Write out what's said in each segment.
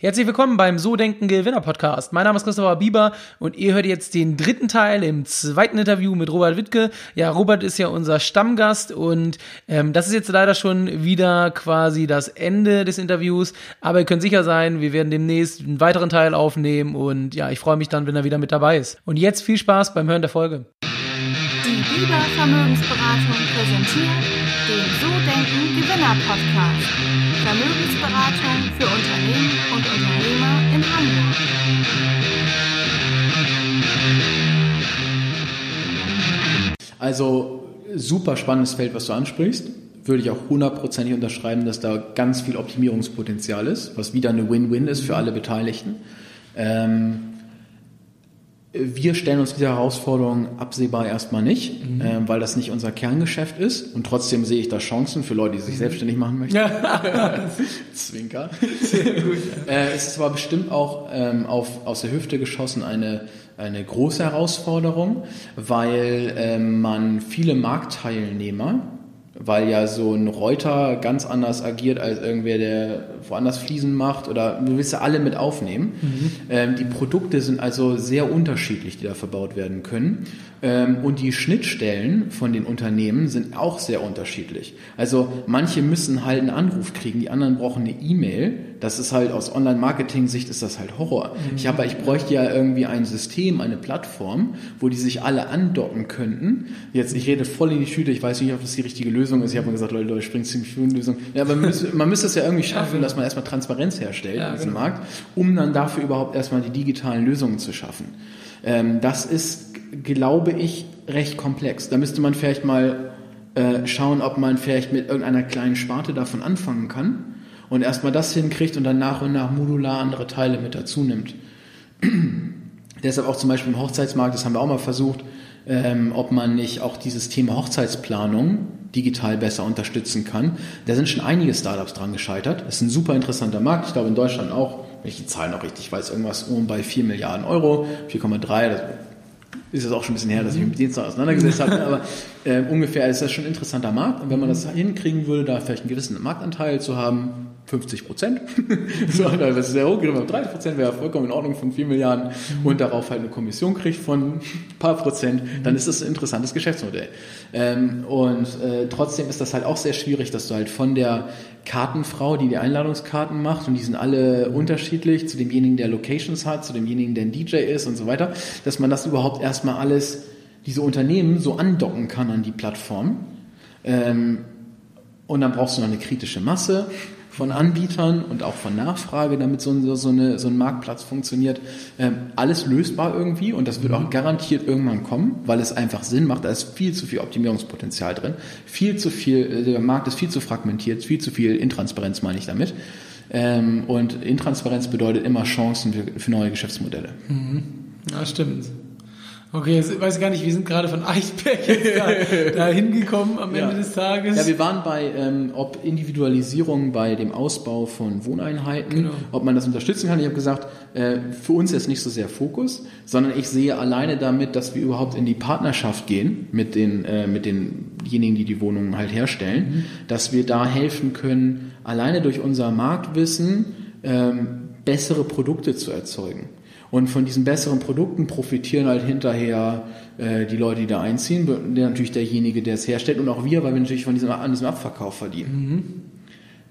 Herzlich willkommen beim So Denken Gewinner Podcast. Mein Name ist Christopher Bieber und ihr hört jetzt den dritten Teil im zweiten Interview mit Robert Wittke. Ja, Robert ist ja unser Stammgast und ähm, das ist jetzt leider schon wieder quasi das Ende des Interviews. Aber ihr könnt sicher sein, wir werden demnächst einen weiteren Teil aufnehmen und ja, ich freue mich dann, wenn er wieder mit dabei ist. Und jetzt viel Spaß beim Hören der Folge. Die Bieber Vermögensberatung präsentiert den So Denken Gewinner Podcast. Vermögensberatung für Also super spannendes Feld, was du ansprichst. Würde ich auch hundertprozentig unterschreiben, dass da ganz viel Optimierungspotenzial ist, was wieder eine Win-Win ist für alle Beteiligten. Ähm, wir stellen uns diese Herausforderung absehbar erstmal nicht, mhm. äh, weil das nicht unser Kerngeschäft ist. Und trotzdem sehe ich da Chancen für Leute, die sich mhm. selbstständig machen möchten. Zwinker. Sehr gut. Äh, es ist aber bestimmt auch ähm, auf, aus der Hüfte geschossen eine, eine große Herausforderung, weil ähm, man viele Marktteilnehmer weil ja so ein Reuter ganz anders agiert als irgendwer, der woanders Fliesen macht oder du willst ja alle mit aufnehmen. Mhm. Ähm, die Produkte sind also sehr unterschiedlich, die da verbaut werden können. Ähm, und die Schnittstellen von den Unternehmen sind auch sehr unterschiedlich. Also manche müssen halt einen Anruf kriegen, die anderen brauchen eine E-Mail. Das ist halt aus Online-Marketing-Sicht ist das halt Horror. Mhm. Ich habe, ich bräuchte ja irgendwie ein System, eine Plattform, wo die sich alle andocken könnten. Jetzt, ich rede voll in die Tüte, ich weiß nicht, ob das die richtige Lösung ist. Ich habe mal gesagt, Leute, Leute, springt ziemlich für eine Lösung. Ja, aber man müsste, man müsste es ja irgendwie schaffen, dass man erstmal Transparenz herstellt ja, in diesem genau. Markt, um dann dafür überhaupt erstmal die digitalen Lösungen zu schaffen. Ähm, das ist glaube ich, recht komplex. Da müsste man vielleicht mal äh, schauen, ob man vielleicht mit irgendeiner kleinen Sparte davon anfangen kann und erstmal das hinkriegt und dann nach und nach modular andere Teile mit dazu nimmt. Deshalb auch zum Beispiel im Hochzeitsmarkt, das haben wir auch mal versucht, ähm, ob man nicht auch dieses Thema Hochzeitsplanung digital besser unterstützen kann. Da sind schon einige Startups dran gescheitert. Das ist ein super interessanter Markt. Ich glaube in Deutschland auch, wenn ich die Zahlen noch richtig weiß, irgendwas um bei 4 Milliarden Euro, 4,3, ist es auch schon ein bisschen her, dass ich mich mit denen auseinandergesetzt habe, aber äh, ungefähr ist das schon ein interessanter Markt. Und wenn man das hinkriegen würde, da vielleicht einen gewissen Marktanteil zu haben, 50 Prozent, so, das ist sehr hoch, 30 Prozent wäre vollkommen in Ordnung von 4 Milliarden und darauf halt eine Kommission kriegt von ein paar Prozent, dann ist das ein interessantes Geschäftsmodell. Ähm, und äh, trotzdem ist das halt auch sehr schwierig, dass du halt von der Kartenfrau, die die Einladungskarten macht. Und die sind alle unterschiedlich, zu demjenigen, der Locations hat, zu demjenigen, der ein DJ ist und so weiter, dass man das überhaupt erstmal alles, diese Unternehmen so andocken kann an die Plattform. Ähm, und dann brauchst du noch eine kritische Masse von Anbietern und auch von Nachfrage, damit so, so, eine, so ein Marktplatz funktioniert. Ähm, alles lösbar irgendwie und das wird auch mhm. garantiert irgendwann kommen, weil es einfach Sinn macht. Da ist viel zu viel Optimierungspotenzial drin, viel zu viel, äh, der Markt ist viel zu fragmentiert, viel zu viel Intransparenz meine ich damit. Ähm, und Intransparenz bedeutet immer Chancen für, für neue Geschäftsmodelle. Mhm. Ja, stimmt. Okay, jetzt weiß ich gar nicht, wir sind gerade von Eichberg jetzt da, hingekommen am Ende des Tages. Ja, wir waren bei, ähm, ob Individualisierung bei dem Ausbau von Wohneinheiten, genau. ob man das unterstützen kann. Ich habe gesagt, äh, für uns ist nicht so sehr Fokus, sondern ich sehe alleine damit, dass wir überhaupt in die Partnerschaft gehen mit, den, äh, mit denjenigen, die die Wohnungen halt herstellen, mhm. dass wir da helfen können, alleine durch unser Marktwissen ähm, bessere Produkte zu erzeugen. Und von diesen besseren Produkten profitieren halt hinterher äh, die Leute, die da einziehen, der natürlich derjenige, der es herstellt und auch wir, weil wir natürlich von diesem, an diesem Abverkauf verdienen. Mhm.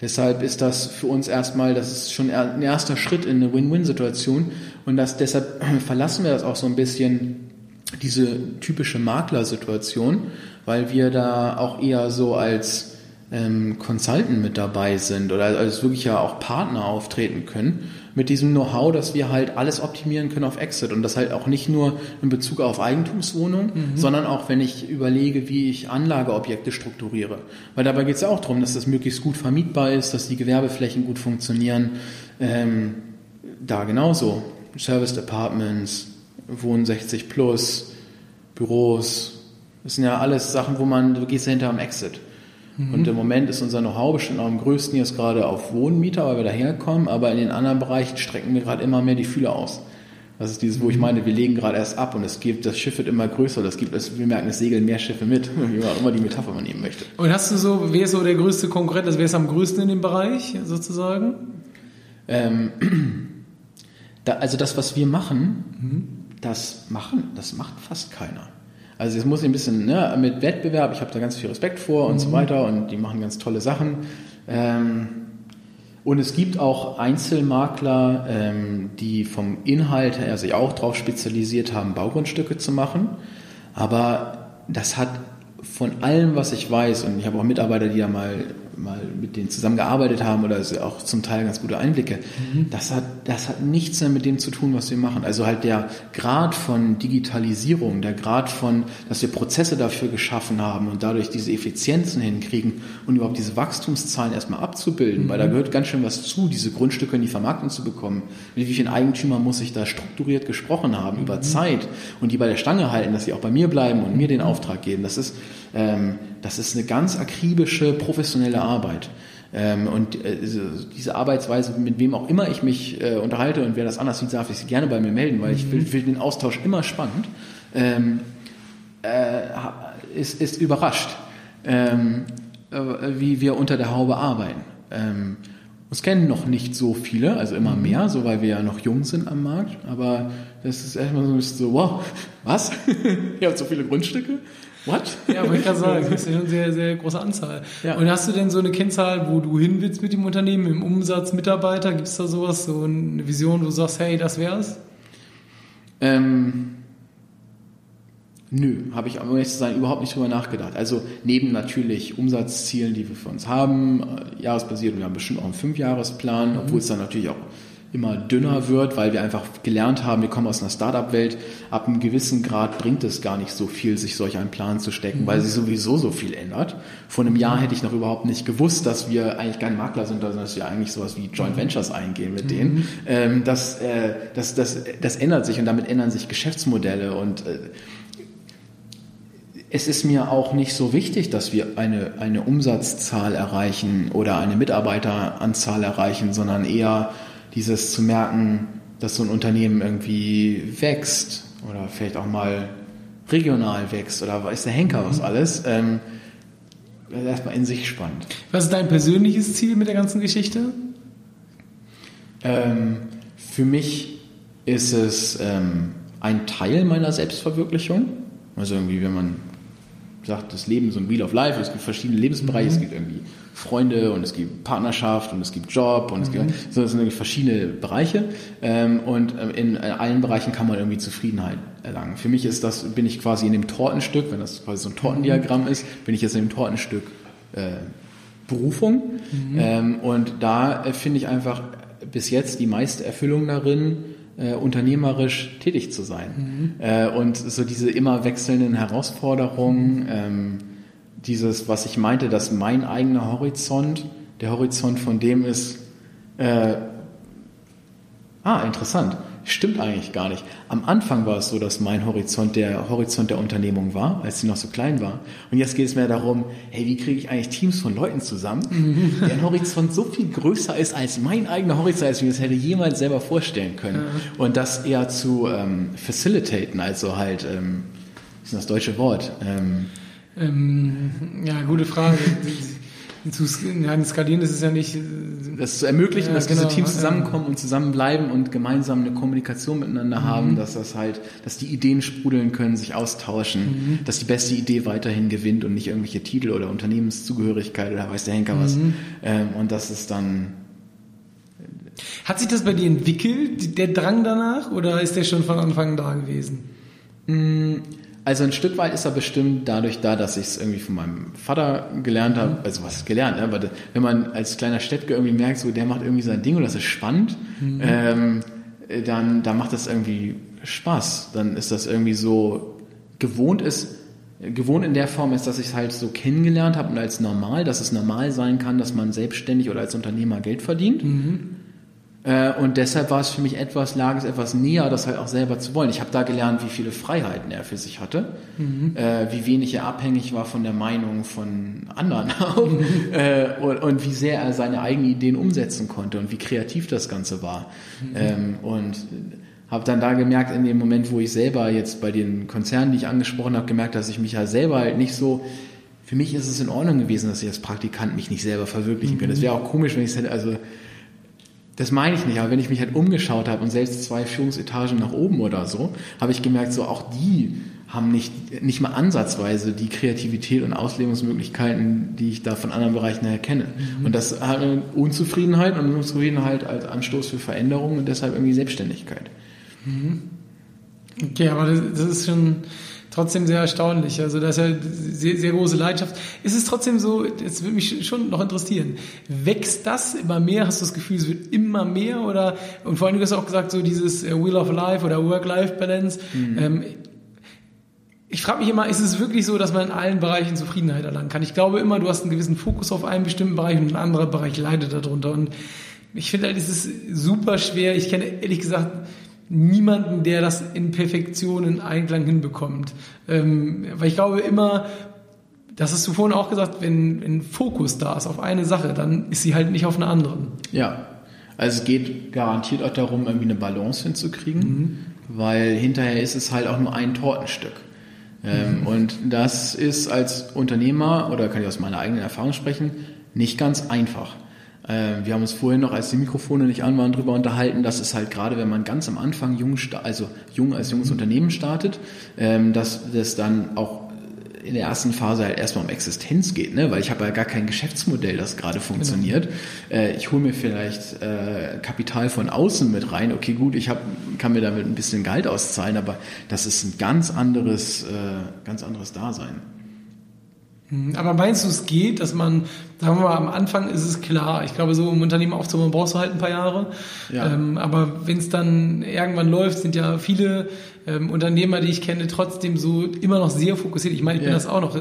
Deshalb ist das für uns erstmal, das ist schon ein erster Schritt in eine Win-Win-Situation und das, deshalb verlassen wir das auch so ein bisschen, diese typische Maklersituation, weil wir da auch eher so als ähm, Consultant mit dabei sind oder als wirklich ja auch Partner auftreten können mit diesem Know-how, dass wir halt alles optimieren können auf Exit und das halt auch nicht nur in Bezug auf Eigentumswohnungen, mhm. sondern auch wenn ich überlege, wie ich Anlageobjekte strukturiere. Weil dabei geht es ja auch darum, dass das möglichst gut vermietbar ist, dass die Gewerbeflächen gut funktionieren. Ähm, da genauso. Service Apartments, Wohnen 60 plus, Büros. Das sind ja alles Sachen, wo man, du gehst ja hinter am Exit. Mhm. Und im Moment ist unser Know-how bestimmt auch am größten jetzt gerade auf Wohnmieter, weil wir daherkommen, aber in den anderen Bereichen strecken wir gerade immer mehr die Fühler aus. Das ist dieses, wo ich mhm. meine, wir legen gerade erst ab und es gibt, das Schiff wird immer größer, das gibt es, wir merken, es segeln mehr Schiffe mit, wie man auch immer die Metapher man nehmen möchte. Und hast du so, wer ist so der größte Konkurrent, also wer ist am größten in dem Bereich sozusagen? Ähm, da, also das, was wir machen, mhm. das machen, das macht fast keiner. Also es muss ein bisschen ne, mit Wettbewerb, ich habe da ganz viel Respekt vor und mhm. so weiter und die machen ganz tolle Sachen. Ähm, und es gibt auch Einzelmakler, ähm, die vom Inhalt her sich auch darauf spezialisiert haben, Baugrundstücke zu machen. Aber das hat von allem, was ich weiß, und ich habe auch Mitarbeiter, die da mal mal mit denen zusammengearbeitet haben oder auch zum Teil ganz gute Einblicke. Mhm. Das, hat, das hat nichts mehr mit dem zu tun, was wir machen. Also halt der Grad von Digitalisierung, der Grad von, dass wir Prozesse dafür geschaffen haben und dadurch diese Effizienzen hinkriegen und überhaupt diese Wachstumszahlen erstmal abzubilden, mhm. weil da gehört ganz schön was zu, diese Grundstücke in die Vermarktung zu bekommen. Mit wie vielen Eigentümern muss ich da strukturiert gesprochen haben, mhm. über Zeit und die bei der Stange halten, dass sie auch bei mir bleiben und mir den Auftrag geben. Das ist, das ist eine ganz akribische, professionelle Arbeit. Ähm, und äh, diese Arbeitsweise, mit wem auch immer ich mich äh, unterhalte und wer das anders sieht, darf ich sich gerne bei mir melden, weil ich will, mhm. will den Austausch immer spannend, ähm, äh, ist, ist überrascht, ähm, wie wir unter der Haube arbeiten. Ähm, uns kennen noch nicht so viele, also immer mhm. mehr, so weil wir ja noch jung sind am Markt, aber das ist erstmal so ein bisschen so, wow, was? Ihr habt so viele Grundstücke? What? Ja, wollte ich gerade sagen, das ist ja eine sehr, sehr große Anzahl. Ja. Und hast du denn so eine Kennzahl, wo du hin willst mit dem Unternehmen, im Umsatz, Mitarbeiter? Gibt es da sowas, so eine Vision, wo du sagst, hey, das wär's? Ähm, nö, habe ich, um ehrlich zu sein, überhaupt nicht drüber nachgedacht. Also neben natürlich Umsatzzielen, die wir für uns haben, äh, jahresbasiert, und wir haben bestimmt auch einen Fünfjahresplan, mhm. obwohl es dann natürlich auch immer dünner wird, weil wir einfach gelernt haben, wir kommen aus einer Startup-Welt, ab einem gewissen Grad bringt es gar nicht so viel, sich solch einen Plan zu stecken, weil sich sowieso so viel ändert. Vor einem Jahr hätte ich noch überhaupt nicht gewusst, dass wir eigentlich kein Makler sind, sondern dass wir eigentlich sowas wie Joint Ventures eingehen mit denen. Mhm. Ähm, das, äh, das, das, das ändert sich und damit ändern sich Geschäftsmodelle und äh, es ist mir auch nicht so wichtig, dass wir eine, eine Umsatzzahl erreichen oder eine Mitarbeiteranzahl erreichen, sondern eher dieses zu merken, dass so ein Unternehmen irgendwie wächst oder vielleicht auch mal regional wächst oder weiß der Henker was mhm. alles, ähm, das ist erstmal in sich spannend. Was ist dein persönliches Ziel mit der ganzen Geschichte? Ähm, für mich ist es ähm, ein Teil meiner Selbstverwirklichung. Also irgendwie, wenn man sagt, das Leben ist so ein Wheel of Life, es gibt verschiedene Lebensbereiche, mhm. es gibt irgendwie Freunde und es gibt Partnerschaft und es gibt Job und es gibt, mhm. so, das sind irgendwie verschiedene Bereiche ähm, und ähm, in allen Bereichen kann man irgendwie Zufriedenheit erlangen. Für mich ist das, bin ich quasi in dem Tortenstück, wenn das quasi so ein Tortendiagramm mhm. ist, bin ich jetzt in dem Tortenstück äh, Berufung mhm. ähm, und da äh, finde ich einfach bis jetzt die meiste Erfüllung darin, äh, unternehmerisch tätig zu sein. Mhm. Äh, und so diese immer wechselnden Herausforderungen, ähm, dieses, was ich meinte, dass mein eigener Horizont, der Horizont von dem ist, äh, ah, interessant. Stimmt eigentlich gar nicht. Am Anfang war es so, dass mein Horizont der Horizont der Unternehmung war, als sie noch so klein war. Und jetzt geht es mehr darum, hey, wie kriege ich eigentlich Teams von Leuten zusammen, deren Horizont so viel größer ist als mein eigener Horizont, als ich mir das hätte jemals selber vorstellen können. Und das eher zu ähm, facilitaten, also halt, ähm, was ist das deutsche Wort? Ähm, ähm, ja, gute Frage. zu ja, skalieren, das ist ja nicht. Äh, das zu ermöglichen, ja, dass genau, diese Teams zusammenkommen ja. und zusammenbleiben und gemeinsam eine Kommunikation miteinander mhm. haben, dass das halt, dass die Ideen sprudeln können, sich austauschen, mhm. dass die beste Idee weiterhin gewinnt und nicht irgendwelche Titel oder Unternehmenszugehörigkeit oder weiß der Henker mhm. was. Ähm, und das ist dann. Hat sich das bei dir entwickelt, der Drang danach, oder ist der schon von Anfang an da gewesen? Also ein Stück weit ist er bestimmt dadurch da, dass ich es irgendwie von meinem Vater gelernt habe. Mhm. Also was gelernt, aber wenn man als kleiner Städtger irgendwie merkt, so der macht irgendwie sein Ding und das ist spannend, mhm. ähm, dann, dann macht das irgendwie Spaß. Dann ist das irgendwie so gewohnt ist, gewohnt in der Form ist, dass ich es halt so kennengelernt habe und als normal, dass es normal sein kann, dass man selbstständig oder als Unternehmer Geld verdient. Mhm. Äh, und deshalb war es für mich etwas, lag es etwas näher, das halt auch selber zu wollen. Ich habe da gelernt, wie viele Freiheiten er für sich hatte, mhm. äh, wie wenig er abhängig war von der Meinung von anderen auch mhm. äh, und, und, wie sehr er seine eigenen Ideen umsetzen konnte und wie kreativ das Ganze war. Mhm. Ähm, und habe dann da gemerkt, in dem Moment, wo ich selber jetzt bei den Konzernen, die ich angesprochen habe, gemerkt, dass ich mich ja selber halt nicht so für mich ist es in Ordnung gewesen, dass ich als Praktikant mich nicht selber verwirklichen könnte. Es wäre auch komisch, wenn ich es hätte, also Das meine ich nicht, aber wenn ich mich halt umgeschaut habe und selbst zwei Führungsetagen nach oben oder so, habe ich gemerkt, so auch die haben nicht, nicht mal ansatzweise die Kreativität und Auslebungsmöglichkeiten, die ich da von anderen Bereichen her kenne. Mhm. Und das hat eine Unzufriedenheit und Unzufriedenheit als Anstoß für Veränderung und deshalb irgendwie Selbstständigkeit. Mhm. Okay, aber das, das ist schon, trotzdem sehr erstaunlich. Also das ist ja sehr, sehr große Leidenschaft. Ist es trotzdem so, jetzt würde mich schon noch interessieren, wächst das immer mehr? Hast du das Gefühl, es wird immer mehr? Oder und vor allem, du hast auch gesagt, so dieses äh, Wheel of Life oder Work-Life-Balance. Mhm. Ähm, ich frage mich immer, ist es wirklich so, dass man in allen Bereichen Zufriedenheit erlangen kann? Ich glaube immer, du hast einen gewissen Fokus auf einen bestimmten Bereich und ein anderer Bereich leidet darunter. Und ich finde halt, es ist super schwer. Ich kenne ehrlich gesagt niemanden, der das in Perfektion in Einklang hinbekommt. Ähm, weil ich glaube immer, das hast du vorhin auch gesagt, wenn, wenn Fokus da ist auf eine Sache, dann ist sie halt nicht auf einer anderen. Ja, also es geht garantiert auch darum, irgendwie eine Balance hinzukriegen, mhm. weil hinterher ist es halt auch nur ein Tortenstück. Ähm, mhm. Und das ist als Unternehmer, oder kann ich aus meiner eigenen Erfahrung sprechen, nicht ganz einfach. Äh, wir haben uns vorhin noch, als die Mikrofone nicht an waren, darüber unterhalten, dass es halt gerade, wenn man ganz am Anfang jung, also jung als junges Unternehmen startet, ähm, dass das dann auch in der ersten Phase halt erstmal um Existenz geht, ne? weil ich habe ja gar kein Geschäftsmodell, das gerade funktioniert. Genau. Äh, ich hole mir vielleicht äh, Kapital von außen mit rein. Okay, gut, ich hab, kann mir damit ein bisschen Geld auszahlen, aber das ist ein ganz anderes, äh, ganz anderes Dasein. Hm, aber meinst du, es geht, dass man, sagen wir mal, am Anfang ist es klar, ich glaube, so um Unternehmen aufzubauen, brauchst du halt ein paar Jahre. Ja. Ähm, aber wenn es dann irgendwann läuft, sind ja viele ähm, Unternehmer, die ich kenne, trotzdem so immer noch sehr fokussiert. Ich meine, ich bin das auch noch.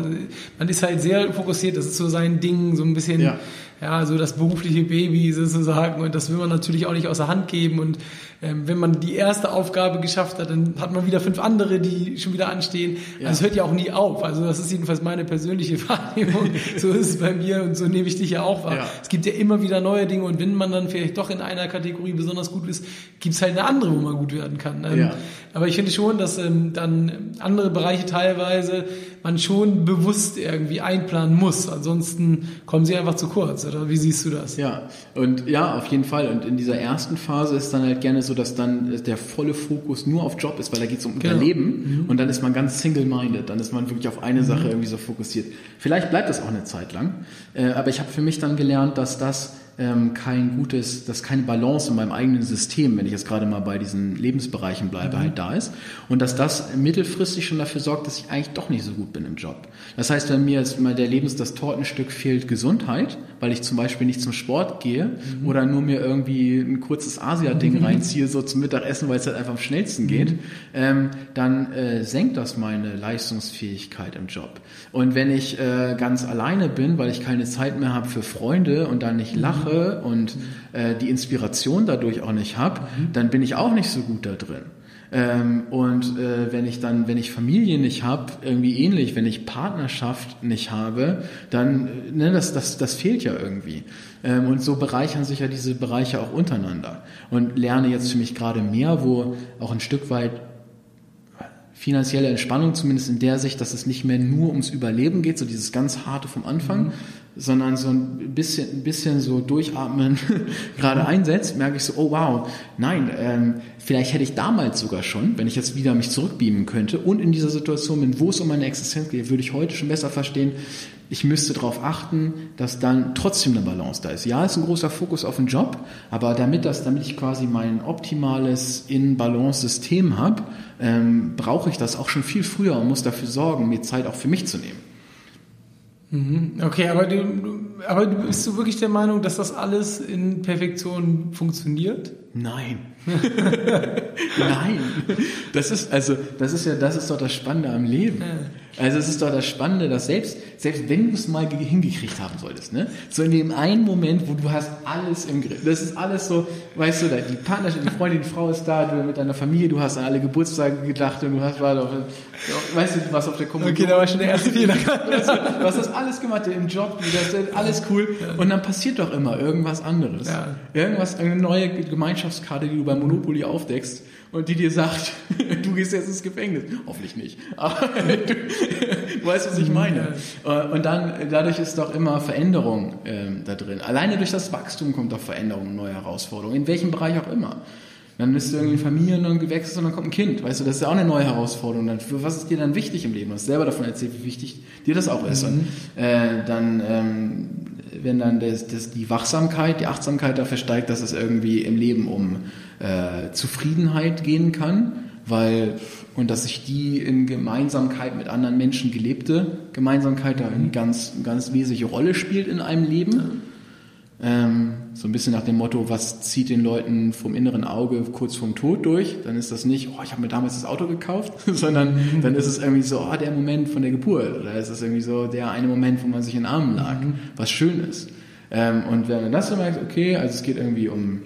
Man ist halt sehr fokussiert, das ist so sein Ding, so ein bisschen, ja, ja so das berufliche Baby sozusagen. Und das will man natürlich auch nicht außer Hand geben. Und ähm, wenn man die erste Aufgabe geschafft hat, dann hat man wieder fünf andere, die schon wieder anstehen. Ja. Also es hört ja auch nie auf. Also das ist jedenfalls meine persönliche Wahrnehmung. so ist es bei mir und so nehme ich dich ja auch wahr. Ja. Es gibt ja immer wieder neue Dinge und wenn man dann vielleicht doch in einer Kategorie besonders gut ist, gibt es halt eine andere, wo man gut werden kann. Ähm, ja. Aber ich finde schon, dass ähm, dann andere Bereiche teilweise man schon bewusst irgendwie einplanen muss. Ansonsten kommen sie einfach zu kurz. Oder wie siehst du das? Ja, und ja, auf jeden Fall. Und in dieser ersten Phase ist dann halt gerne so, dass dann der volle Fokus nur auf Job ist, weil da geht es um genau. Überleben. Mhm. Und dann ist man ganz single-minded. Dann ist man wirklich auf eine mhm. Sache irgendwie so fokussiert. Vielleicht bleibt das auch eine Zeit lang. Äh, aber ich habe für mich dann gelernt, dass das ähm, kein gutes, dass keine Balance in meinem eigenen System, wenn ich jetzt gerade mal bei diesen Lebensbereichen bleibe, mhm. halt da ist. Und dass das mittelfristig schon dafür sorgt, dass ich eigentlich doch nicht so gut bin im Job. Das heißt, wenn mir jetzt mal der Lebens, das Tortenstück fehlt Gesundheit, weil ich zum Beispiel nicht zum Sport gehe mhm. oder nur mir irgendwie ein kurzes Asia-Ding mhm. reinziehe, so zum Mittagessen, weil es halt einfach am schnellsten geht, mhm. ähm, dann äh, senkt das meine Leistungsfähigkeit im Job. Und wenn ich äh, ganz alleine bin, weil ich keine Zeit mehr habe für Freunde und dann nicht lache, mache und äh, die Inspiration dadurch auch nicht habe, mhm. dann bin ich auch nicht so gut da drin. Ähm, und äh, wenn ich dann, wenn ich Familie nicht habe, irgendwie ähnlich, wenn ich Partnerschaft nicht habe, dann, äh, ne, das, das, das fehlt ja irgendwie. Ähm, und so bereichern sich ja diese Bereiche auch untereinander. Und lerne jetzt für mich gerade mehr, wo auch ein Stück weit finanzielle Entspannung, zumindest in der Sicht, dass es nicht mehr nur ums Überleben geht, so dieses ganz harte vom Anfang, mhm sondern so ein bisschen, ein bisschen so durchatmen gerade einsetzt, merke ich so, oh wow, nein, ähm, vielleicht hätte ich damals sogar schon, wenn ich jetzt wieder mich zurückbeamen könnte und in dieser Situation bin, wo es um meine Existenz geht, würde ich heute schon besser verstehen, ich müsste darauf achten, dass dann trotzdem eine Balance da ist. Ja, ist ein großer Fokus auf den Job, aber damit das, damit ich quasi mein optimales In-Balance-System habe, ähm, brauche ich das auch schon viel früher und muss dafür sorgen, mir Zeit auch für mich zu nehmen. Mhm. Okay, aber du, aber bist du wirklich der Meinung, dass das alles in Perfektion funktioniert? Nein. Nein. Das ist, also, das ist ja, das ist doch das Spannende am Leben. Also, es ist doch das Spannende, dass selbst, selbst wenn du es mal hingekriegt haben solltest, ne, so in dem einen Moment, wo du hast alles im Griff, das ist alles so, weißt du, die Partnerschaft, die Freundin, die Frau ist da, du mit deiner Familie, du hast an alle Geburtstage gedacht und du hast, war doch, weißt du, was auf der Kommunikation. Okay, da war schon der erste Fehler. du, hast, du hast das alles gemacht, im Job, du hast alles alles cool. Und dann passiert doch immer irgendwas anderes. Ja. Irgendwas, eine neue Gemeinschaftskarte, die du bei Monopoly aufdeckst und die dir sagt, du gehst jetzt ins Gefängnis. Hoffentlich nicht. Aber du, du weißt, was ich meine. Äh, Und dann, dadurch ist doch immer Veränderung ähm, da drin. Alleine durch das Wachstum kommt doch Veränderung, neue Herausforderungen. In welchem Bereich auch immer. Dann bist du irgendwie Familie und dann gewechselt und dann kommt ein Kind. Weißt du, das ist ja auch eine neue Herausforderung. Dann, für was ist dir dann wichtig im Leben? Du hast selber davon erzählt, wie wichtig dir das auch ist. Und äh, dann, ähm, wenn dann das, das, die Wachsamkeit, die Achtsamkeit dafür steigt, dass es irgendwie im Leben um äh, Zufriedenheit gehen kann, weil und dass sich die in Gemeinsamkeit mit anderen Menschen gelebte Gemeinsamkeit da eine ganz, ganz wesentliche Rolle spielt in einem Leben. Ähm, so ein bisschen nach dem Motto, was zieht den Leuten vom inneren Auge kurz vorm Tod durch? Dann ist das nicht, oh, ich habe mir damals das Auto gekauft, sondern dann ist es irgendwie so, oh, der Moment von der Geburt. Oder ist es irgendwie so der eine Moment, wo man sich in den Armen lag, was schön ist. Ähm, und wenn man das so merkt, okay, also es geht irgendwie um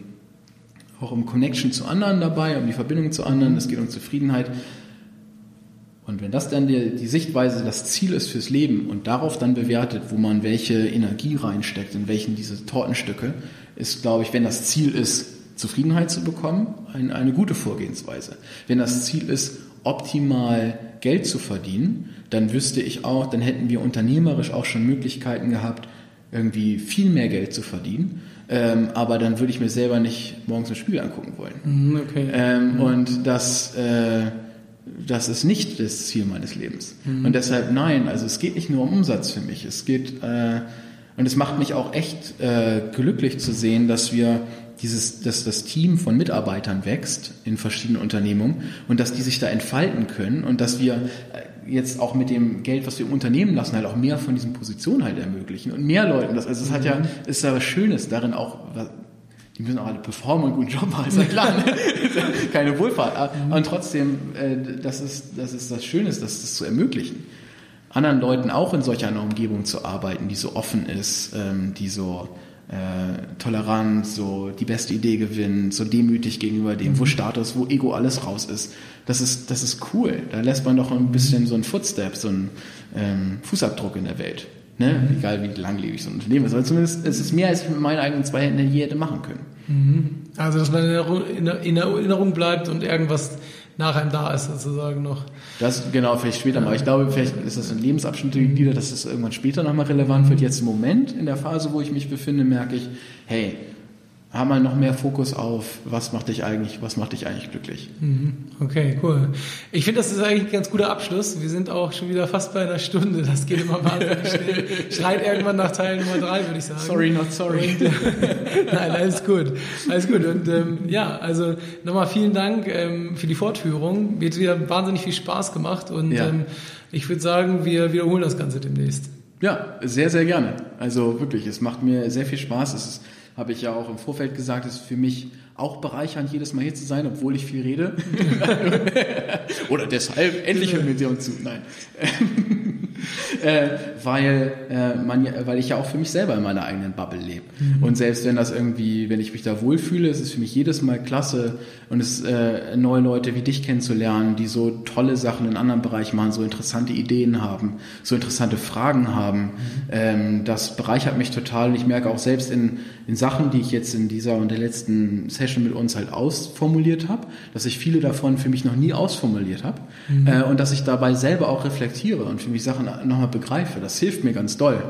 auch um Connection zu anderen dabei, um die Verbindung zu anderen, es geht um Zufriedenheit. Und wenn das dann die, die Sichtweise, das Ziel ist fürs Leben und darauf dann bewertet, wo man welche Energie reinsteckt, in welchen diese Tortenstücke, ist, glaube ich, wenn das Ziel ist, Zufriedenheit zu bekommen, ein, eine gute Vorgehensweise. Wenn das Ziel ist, optimal Geld zu verdienen, dann wüsste ich auch, dann hätten wir unternehmerisch auch schon Möglichkeiten gehabt, irgendwie viel mehr Geld zu verdienen. Ähm, aber dann würde ich mir selber nicht morgens ein Spiel angucken wollen. Mhm, Okay. Ähm, Und das, äh, das ist nicht das Ziel meines Lebens. Und deshalb nein, also es geht nicht nur um Umsatz für mich. Es geht, äh, und es macht mich auch echt äh, glücklich zu sehen, dass wir dieses, dass das Team von Mitarbeitern wächst in verschiedenen Unternehmungen und dass die sich da entfalten können und dass wir äh, jetzt auch mit dem Geld, was wir im Unternehmen lassen, halt auch mehr von diesen Positionen halt ermöglichen und mehr Leuten das. Also es hat ja, ist ja was Schönes darin auch, die müssen auch alle performen und einen guten Job machen, ist ja klar. Ne? Keine Wohlfahrt. Aber und trotzdem, äh, das ist, das ist das Schöne, ist, das zu ermöglichen. Anderen Leuten auch in solch einer Umgebung zu arbeiten, die so offen ist, ähm, die so äh, tolerant, so die beste Idee gewinnt, so demütig gegenüber dem, wo Status, wo Ego alles raus ist. Das ist, das ist cool. Da lässt man doch ein bisschen so einen Footstep, so einen ähm, Fußabdruck in der Welt. Ne? Egal wie langlebig so ein Unternehmen ist. Aber zumindest es ist mehr, als ich mit meinen eigenen zwei Händen je hätte machen können. Also, dass man in Erinnerung, bleibt und irgendwas nach einem da ist, sozusagen noch. Das genau, vielleicht später mal. Ich glaube, vielleicht ist das in Lebensabschnitte gegliedert, dass es irgendwann später nochmal relevant wird. Jetzt im Moment, in der Phase, wo ich mich befinde, merke ich, hey, haben wir noch mehr Fokus auf, was macht dich eigentlich, was macht dich eigentlich glücklich? Okay, cool. Ich finde, das ist eigentlich ein ganz guter Abschluss. Wir sind auch schon wieder fast bei einer Stunde. Das geht immer wahnsinnig schnell. Schreit irgendwann nach Teil Nummer drei, würde ich sagen. not sorry. Und, äh, Nein, alles gut. Alles gut. Und ähm, ja, also nochmal vielen Dank ähm, für die Fortführung. Mir hat wieder wahnsinnig viel Spaß gemacht und Ja. ähm, ich würde sagen, wir wiederholen das Ganze demnächst. Ja, sehr, sehr gerne. Also wirklich, es macht mir sehr viel Spaß. Es ist, habe ich ja auch im Vorfeld gesagt, es ist für mich auch bereichernd, jedes Mal hier zu sein, obwohl ich viel rede. Oder deshalb, endlich hören wir dir uns zu. Nein. äh, weil, äh, man, weil ich ja auch für mich selber in meiner eigenen Bubble lebe. Und selbst wenn das irgendwie, wenn ich mich da wohlfühle, ist es für mich jedes Mal klasse und es äh, neue Leute wie dich kennenzulernen, die so tolle Sachen in anderen Bereichen machen, so interessante Ideen haben, so interessante Fragen haben. Ähm, das bereichert mich total. Ich merke auch selbst in, in Sachen, die ich jetzt in dieser und der letzten Session mit uns halt ausformuliert habe, dass ich viele davon für mich noch nie ausformuliert habe äh, und dass ich dabei selber auch reflektiere und für mich Sachen nochmal begreife. Das hilft mir ganz doll.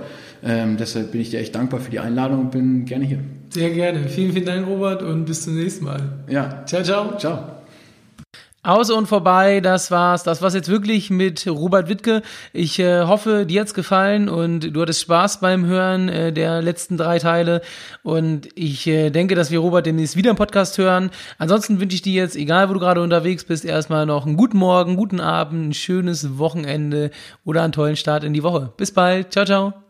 Ähm, deshalb bin ich dir echt dankbar für die Einladung und bin gerne hier. Sehr gerne. Vielen, vielen Dank, Robert, und bis zum nächsten Mal. Ja, Ciao, ciao. ciao. Aus und vorbei, das war's. Das war's jetzt wirklich mit Robert Wittke. Ich äh, hoffe, dir hat's gefallen und du hattest Spaß beim Hören äh, der letzten drei Teile. Und ich äh, denke, dass wir Robert demnächst wieder im Podcast hören. Ansonsten wünsche ich dir jetzt, egal wo du gerade unterwegs bist, erstmal noch einen guten Morgen, guten Abend, ein schönes Wochenende oder einen tollen Start in die Woche. Bis bald. Ciao, ciao.